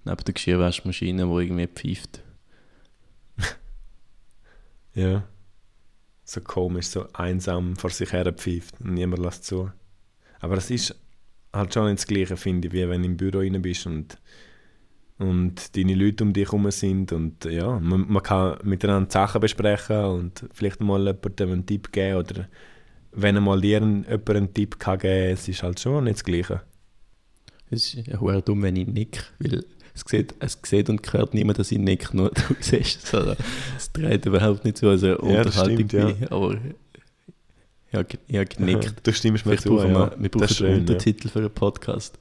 Neben der Geschirrwaschmaschine, die irgendwie pfeift. Ja. So komisch, so einsam vor sich her pfeift und niemand lässt zu. Aber es ist halt schon nicht das Gleiche, finde ich, wie wenn du im Büro rein bist und, und deine Leute um dich herum sind. Und ja, man, man kann miteinander Sachen besprechen und vielleicht mal jemandem einen Tipp geben oder wenn einmal dir jemand einen Tipp kann geben es ist halt schon nicht das Gleiche. Es ist ja dumm, wenn ich nick, weil es sieht, es sieht und hört niemand, dass ich nick, nur du siehst es. Also, es trägt überhaupt nicht zu unserer Ja, Unterhaltung stimmt, ja. Aber Ich habe, ich habe genickt. Du stimmst mir Vielleicht zu, brauchen ja. wir, wir brauchen schön, einen Untertitel für einen Podcast.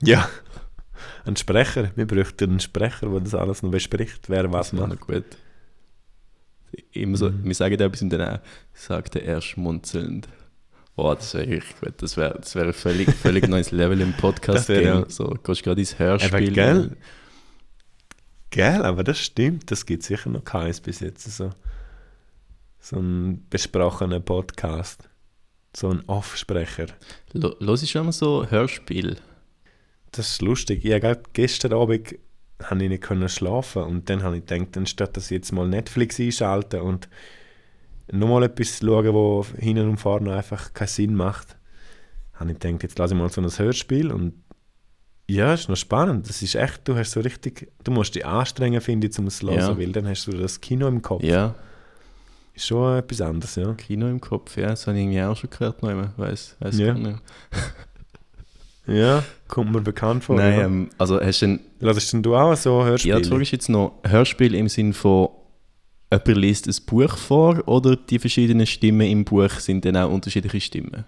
Ja. ja. Ein Sprecher. Wir bräuchten einen Sprecher, der das alles noch bespricht, wer was Das macht. noch gut. Immer so, Mhm. Wir sagen etwas und dann auch, sagte er schmunzelnd. Oh, das wäre richtig gut. Das wäre das wär ein völlig, völlig neues Level im Podcast. Wär ja- So, gehst gerade ins Aber Hörspiel. gell? Gell, aber das stimmt. Das gibt sicher noch keins bis jetzt. So, so ein besprochener Podcast. So ein Offsprecher. Lo- Los ist schon mal so Hörspiel. Das ist lustig. Ich habe gestern Abend habe ich nicht können schlafen und dann habe ich gedacht, anstatt dass ich jetzt mal Netflix einschalte und nochmal etwas schauen, wo hinten und vorne einfach keinen Sinn macht, habe ich gedacht, jetzt lasse ich mal so ein Hörspiel und ja, ist noch spannend. Das ist echt, du hast so richtig, du musst dich anstrengen, finde ich, um es zu hören, Ja. weil dann hast du das Kino im Kopf. Ja, Ist schon etwas anderes, ja. Kino im Kopf. Ja, das habe ich irgendwie auch schon gehört. Noch immer. Weiß, weiß Ja. gar nicht. Ja, kommt mir bekannt vor. Nein, ähm, also hast du ein, Lassest denn du auch so Hörspiele? ja, die Frage ist jetzt noch Hörspiel im Sinn von jemand liest ein Buch vor oder die verschiedenen Stimmen im Buch sind dann auch unterschiedliche Stimmen?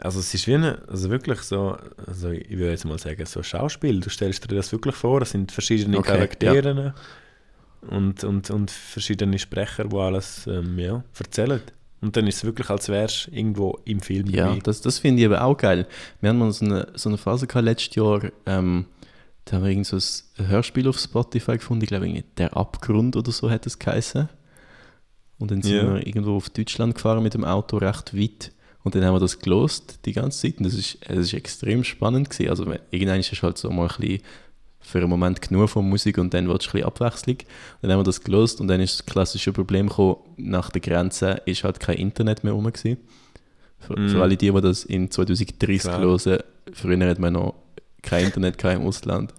Also es ist wie eine, also wirklich so, also ich würde jetzt mal sagen, so Schauspiel. Du stellst dir das wirklich vor, es sind verschiedene Okay, Charaktere und, und, und verschiedene Sprecher, die alles ähm, ja, erzählen. Und dann ist es wirklich, als wärst du irgendwo im Film Ja, dabei. das, das finde ich aber auch geil. Wir haben mal so eine, so eine Phase gehabt letztes Jahr, ähm, da haben wir irgend so ein Hörspiel auf Spotify gefunden, ich glaube, «Der Abgrund» oder so hat es geheißen. Und dann sind Ja. wir irgendwo auf Deutschland gefahren mit dem Auto recht weit und dann haben wir das gelost die ganze Zeit und das ist, das ist extrem spannend gewesen. Also irgendwann ist es halt so mal ein bisschen für einen Moment genug von Musik und dann wird es ein bisschen Abwechslung. Dann haben wir das gelost und dann ist das klassische Problem gekommen, nach der Grenze ist halt kein Internet mehr rum gewesen. Für, Mm. für alle die, die das in 2030 Klar. hören, früher hat man noch kein Internet im Ausland.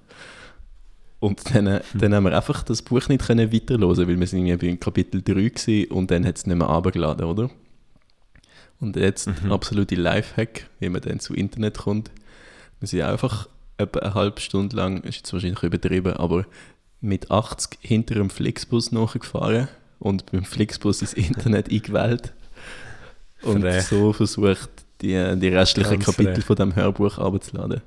Und dann, Hm. dann haben wir einfach das Buch nicht können weiterhören, weil wir sind irgendwie bei Kapitel 3 gewesen und dann hat es nicht mehr runtergeladen, oder? Und jetzt Mhm. absolute Lifehack, wie man dann zu Internet kommt. Wir sind einfach etwa eine halbe Stunde lang, ist jetzt wahrscheinlich übertrieben, aber mit 80 hinter einem Flixbus nachgefahren und beim Flixbus ins Internet eingewählt und Frech. so versucht, die, die restlichen Ganz Kapitel frech. von dem Hörbuch abzuladen.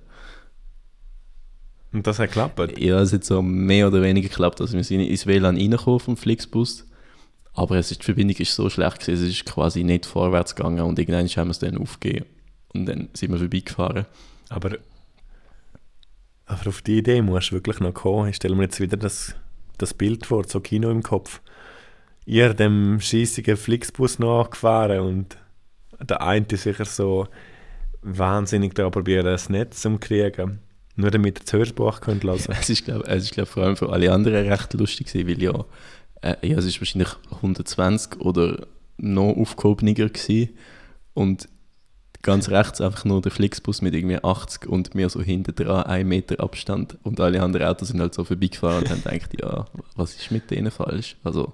Und das hat geklappt. Ja, es hat so mehr oder weniger geklappt. Also wir sind ins WLAN reingekommen vom Flixbus, aber es ist, die Verbindung ist so schlecht gewesen, es ist quasi nicht vorwärts gegangen und irgendwann haben wir es dann aufgegeben und dann sind wir vorbeigefahren. Aber, aber auf die Idee musst du wirklich noch kommen. Ich stelle mir jetzt wieder das, das Bild vor, so Kino im Kopf. Ihr dem schießigen Flixbus nachgefahren und der eine ist sicher so wahnsinnig da probieren, das Netz zu kriegen. Nur damit ihr das Hörbuch könnt hören Es ist, glaube ist, glaub, vor allem für alle anderen recht lustig gewesen, weil ja, äh, ja, es ist wahrscheinlich 120 oder noch aufgehobener gewesen und ganz rechts einfach nur der Flixbus mit irgendwie 80 und mir so hinten dran ein Meter Abstand und alle anderen Autos sind halt so vorbeigefahren und haben gedacht, ja, was ist mit denen falsch? Also,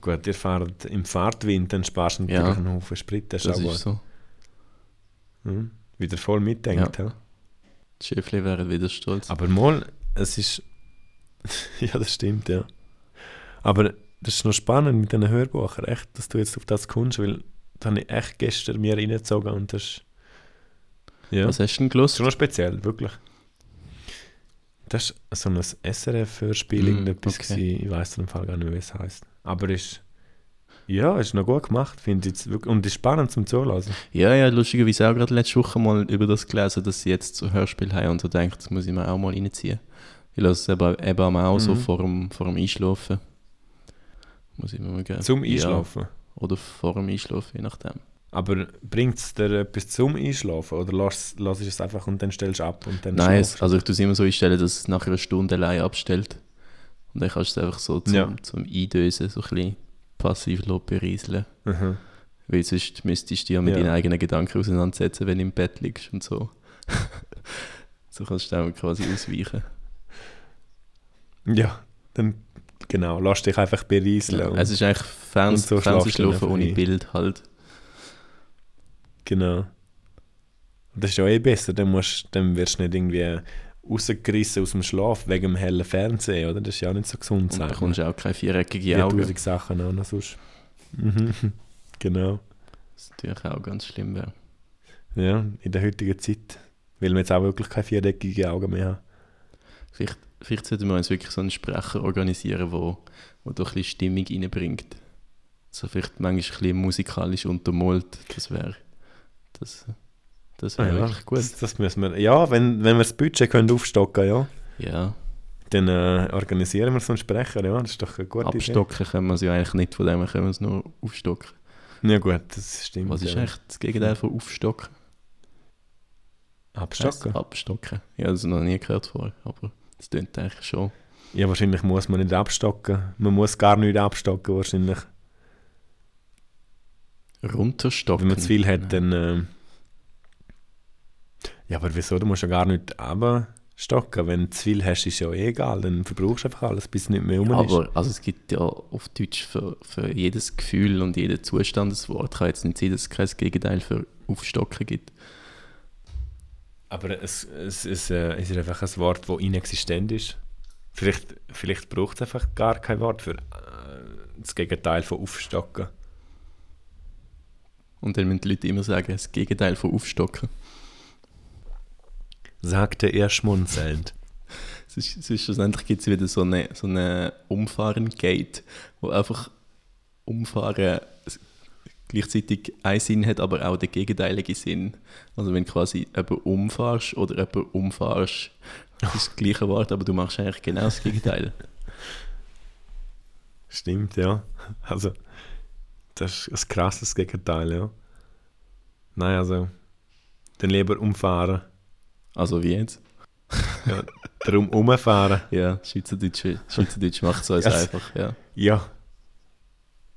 Gut, ihr fahrt im Fahrtwind, dann sparst du Ja. natürlich einen Haufen Sprit. Das ist das auch gut. ist so. Mhm. Wieder voll mitdenkt. Ja. Die Schäfli wären wieder stolz. Aber mal, es ist. ja, das stimmt, ja. Aber das ist noch spannend mit diesen Hörbüchern, echt, dass du jetzt auf das kommst, weil da habe ich echt gestern mir reingezogen und das. Ja, Was hast du denn das ist gelost? schon noch speziell, wirklich. Das ist so ein SRF-Hörspiel, Mm, irgendetwas okay. gewesen. ich weiß im Fall gar nicht, wie es heißt. Aber ist. Ja, ist noch gut gemacht, finde ich. Und ist spannend zum Zuhören. Ja, ja, lustigerweise auch gerade letzte Woche mal über das gelesen, dass sie jetzt so Hörspiel haben und so denkt, das muss ich mir auch mal reinziehen. Ich lasse es eben, eben auch so Mhm. vor dem, vor dem Einschlafen. Muss ich mir mal geben. Zum Einschlafen. Ja, oder vor dem Einschlafen, je nachdem. Aber bringt es dir etwas zum Einschlafen oder lass, lass es einfach und dann stellst du ab und dann Nein, es, also ich tue es immer so einstellen, dass es nach einer Stunde allein abstellt. Und dann kannst du es einfach so zum, Ja. zum Eindösen so ein bisschen passiv berieseln. Mhm. Weil sonst müsstest du dich ja mit Ja. deinen eigenen Gedanken auseinandersetzen, wenn du im Bett liegst und so. so kannst du dann quasi ausweichen. Ja, dann genau, lass dich einfach berieseln. Ja, es ist eigentlich Ferns und so Fernsehschlafen ohne. Bild halt. genau. Das ist ja eh besser, dann, musst, dann wirst du nicht irgendwie rausgerissen aus dem Schlaf wegen dem hellen Fernsehen, oder? Das ist ja auch nicht so gesund, Und man. bekommst du auch keine viereckige Wie Augen. tausend Sachen auch noch sonst. Mhm. Genau. Was natürlich auch ganz schlimm wäre. Ja, in der heutigen Zeit. Weil wir jetzt auch wirklich keine viereckige Augen mehr haben. Vielleicht, vielleicht sollten wir uns wirklich so einen Sprecher organisieren, wo, wo doch ein bisschen Stimmung reinbringt. So vielleicht manchmal ein bisschen musikalisch untermalt. Das wäre das, das Ah ja, wirklich gut. Das, das müssen wir, ja, wenn, wenn wir das Budget können aufstocken ja, Ja, dann äh, organisieren wir so einen Sprecher. Ja, das ist doch eine gute abstocken können wir es ja eigentlich nicht, von dem können wir es nur aufstocken. Idee. Ja gut, das stimmt. Was ist ja. eigentlich das Gegenteil von aufstocken? Abstocken? Abstocken. Ich habe das noch nie gehört vorher, aber das klingt eigentlich schon. Ja, wahrscheinlich muss man nicht abstocken. Man muss gar nicht abstocken, wahrscheinlich. Runterstocken. Wenn man zu viel hat, dann... ähm, ja, aber wieso? Du musst ja gar nicht abstocken. Wenn du zu viel hast, ist ja eh egal. Dann verbrauchst du einfach alles, bis es nicht mehr rum ist. Aber also es gibt ja auf Deutsch für, für jedes Gefühl und jeden Zustand ein Wort. Kann jetzt nicht sein, dass es kein Gegenteil für Aufstocken gibt. Aber es, es, es, äh, es ist einfach ein Wort, das inexistent ist. Vielleicht, vielleicht braucht es einfach gar kein Wort für äh, das Gegenteil von aufstocken. Und dann müssen die Leute immer sagen, das Gegenteil von Aufstocken. Sagte er schmunzelnd. Es ist, es ist schlussendlich gibt es wieder so eine, so eine Umfahren-Gate, wo einfach Umfahren gleichzeitig einen Sinn hat, aber auch den gegenteiligen Sinn. Also wenn quasi jemand umfahrst oder jemand umfahrst, das ist das gleiche Wort, aber du machst eigentlich genau das Gegenteil. Stimmt, ja. Also, das ist ein krasses Gegenteil, ja. Nein, also, dann lieber umfahren. Also wie jetzt? Ja, darum umfahren. Ja, Schweizerdeutsch, Schweizerdeutsch macht es uns Ja, einfach, ja. Ja.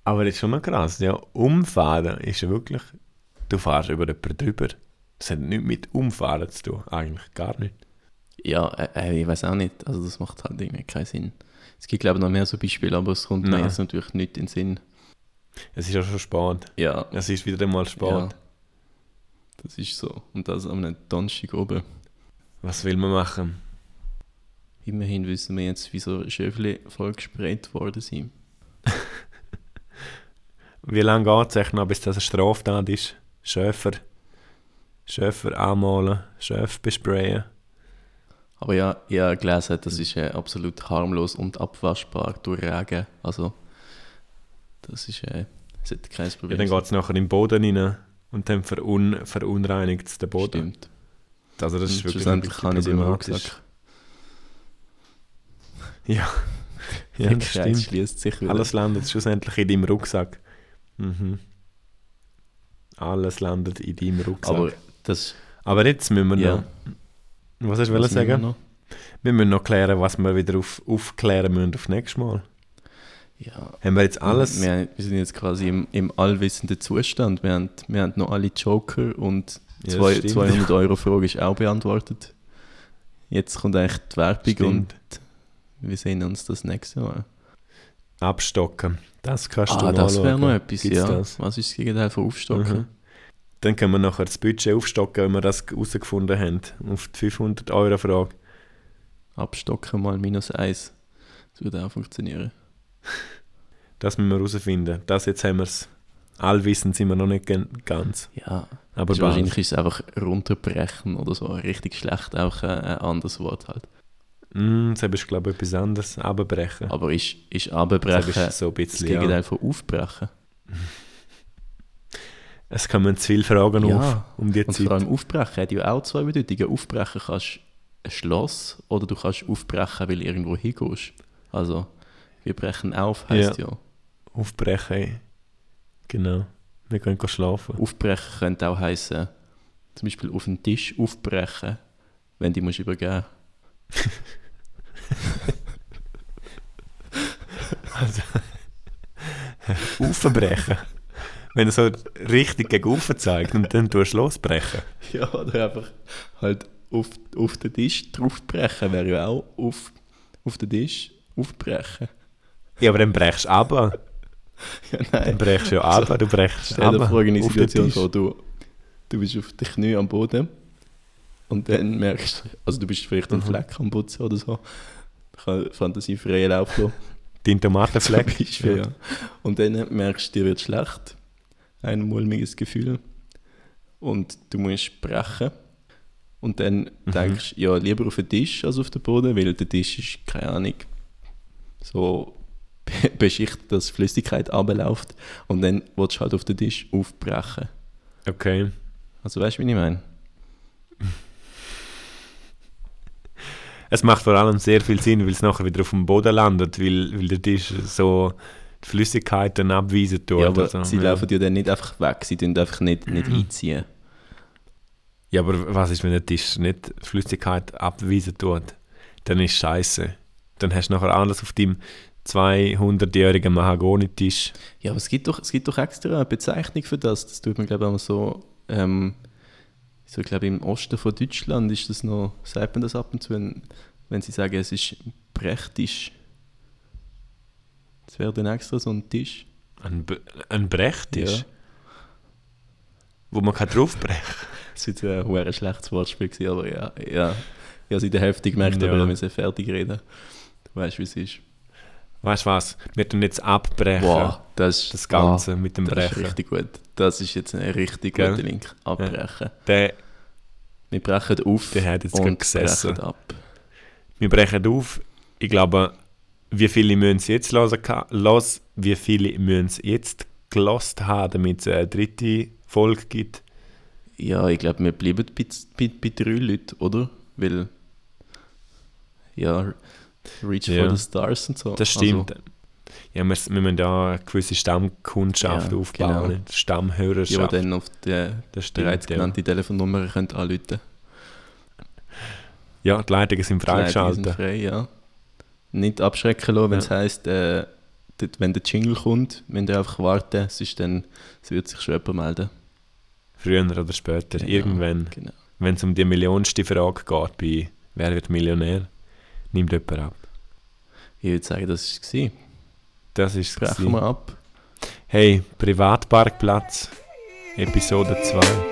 Aber das ist schon noch krass. Ja, umfahren ist ja wirklich, du fährst über jemanden drüber. Das hat nichts mit umfahren zu tun. Eigentlich gar nicht. Ja, äh, äh, ich weiß auch nicht. Also das macht halt irgendwie keinen Sinn. Es gibt glaube ich noch mehr so Beispiele, aber es kommt mir jetzt natürlich nicht in den Sinn. Es ist ja schon spät. Ja, Es ist wieder einmal spät. ja. Das ist so. Und das am Donnerstag oben. Was will man machen? Immerhin wissen wir jetzt, wieso Schöfli vollgesprayt worden sind. Wie lange geht es echt noch, bis das eine Straftat ist? Schöfer. Schöfer anmalen, Schöf besprayen. Aber ja, ich habe gelesen, das ist äh, absolut harmlos und abwaschbar durch Regen. Also, das ist, äh, das kein Ja, Problem. dann geht es nachher in den Boden rein und dann verun verunreinigt es den Boden. Stimmt. Also das ist Und wirklich schlussendlich ein ich bisschen im problematisch. Rucksack. Ja, ja Der das Kreis stimmt. schließt sich wieder. Alles landet schlussendlich in deinem Rucksack. Mhm. Alles landet in deinem Rucksack. Aber Aber, das, jetzt müssen wir ja. noch... Was hast du was müssen wir sagen? noch? Wir müssen noch klären, was wir wieder auf, aufklären müssen auf nächstes Mal. Ja, Haben wir jetzt alles... Wir, wir sind jetzt quasi im, im allwissenden Zustand. Wir haben, wir haben noch alle Joker und Ja, zwei, das stimmt. 200 Euro Frage ist auch beantwortet. Jetzt kommt eigentlich die Werbung Stimmt. und wir sehen uns das nächste Mal. Abstocken. Das kannst du Ah, mal das wäre noch etwas, Gibt's ja. das? Was ist das Gegenteil von Aufstocken? Mhm. Dann können wir nachher das Budget aufstocken, wenn wir das herausgefunden haben. Auf die 500 Euro Frage. Abstocken mal minus eins. Das würde auch funktionieren. Das müssen wir herausfinden. Das jetzt haben wir es. Allwissend sind wir noch nicht ganz. Ja, Aber bald. wahrscheinlich ist es einfach runterbrechen oder so. Richtig schlecht, auch äh, ein anderes Wort halt. Mm, das ist, glaube ich, etwas anderes. Abbrechen. Aber ist, ist Das Abbrechen ist so ein das bisschen, Gegenteil ja. von Aufbrechen? Es kommen zu viele Fragen Ja, auf um die Und Zeit. vor allem Aufbrechen hat ja auch zwei Bedeutungen. Aufbrechen kannst ein Schloss oder du kannst aufbrechen, weil du irgendwo hingehst. Also, wir brechen auf, heisst ja. Aufbrechen. Genau. Wir können schlafen. Aufbrechen könnte auch heißen, zum Beispiel auf den Tisch aufbrechen, wenn die musst übergeben. Aufbrechen. Wenn er so richtig gegen Ufer zeigt und dann tust du losbrechen. Ja, oder einfach halt auf, auf den Tisch draufbrechen, wäre ja auch auf, auf den Tisch aufbrechen. Ja, aber dann brechst du ab. Ja, Dann nein. brechst du ja ab, du brechst ab. vor, eine auf den Situation vor, du, du bist auf den Knie am Boden und dann merkst du, also du bist vielleicht Mhm. Fleck am Putzen oder so, ich kann fantasiefreien Lauf lassen. Dein Tomatenfleck. Beispiel, ja. Und dann merkst du, dir wird schlecht. Ein mulmiges Gefühl. Und du musst brechen. Und dann Mhm. denkst du, ja, lieber auf den Tisch als auf den Boden, weil der Tisch ist, keine Ahnung, so beschichtet, dass Flüssigkeit abläuft. Und dann willst du halt auf den Tisch aufbrechen. Okay. Also weißt du, wie ich meine? Es macht vor allem sehr viel Sinn, weil es nachher wieder auf dem Boden landet, weil, weil der Tisch so die Flüssigkeit dann abweisen tut. ja, aber also, sie ja. laufen ja dann nicht einfach weg, sie tun einfach nicht, nicht Mhm. einziehen. ja, aber was ist, wenn der Tisch nicht Flüssigkeit abweisen tut? Dann ist scheiße. Dann hast du nachher alles auf deinem 200-jährigen Mahagonitisch. Ja, aber es gibt doch, es gibt doch extra eine Bezeichnung für das. Das tut man, glaube ich, auch so, ähm, so, ich glaube im Osten von Deutschland ist das noch, sagt man das ab und zu, wenn, wenn sie sagen, es ist Brechtisch. Das wäre dann extra so ein Tisch. Ein, ein Brechtisch, Ja. wo man kann draufbrechen Das war jetzt ein schlechtes Wortspiel, gewesen, aber ja, ja. Ich habe es in der Hälfte gemerkt, Ja. aber wir müssen fertig reden. Du weißt, wie es ist. Weißt du was? Wir tun jetzt abbrechen. Wow, das, Das Ganze mit dem wow, das ist Brechen. richtig gut. Das ist jetzt ein richtig Gell? guter Link. Abbrechen. Der, Wir brechen auf Der hat jetzt und gesessen. brechen ab. wir brechen auf. Ich glaube, wie viele müssen es jetzt hören? wie viele müssen es jetzt gelost haben, damit es eine dritte Folge gibt? Ja, ich glaube, wir bleiben bei, bei, bei drei Leuten, oder? Weil, ja, Reach Ja. for the Stars und so. Das stimmt. Also, ja, wir, wir müssen da eine gewisse Stammkundschaft Ja, aufbauen, genau. Stammhörerschaft. die, die dann auf die das stimmt, bereits ja. genannte Telefonnummer können anrufen ja, die Leitungen sind Die Leitungen freigeschaltet. sind frei, ja. Nicht abschrecken lassen, wenn es Ja. heisst, äh, wenn der Jingle kommt, müsst ihr einfach warten, sonst dann, es wird sich schon jemand melden. Früher oder später, Genau, irgendwann. Genau. Wenn es um die millionste Frage geht, bei «Wer wird Millionär?», nimmt jemand ab. Ich würde sagen, das war es. Das ist es. Brechen wir ab. Hey, Privatparkplatz, Episode 2.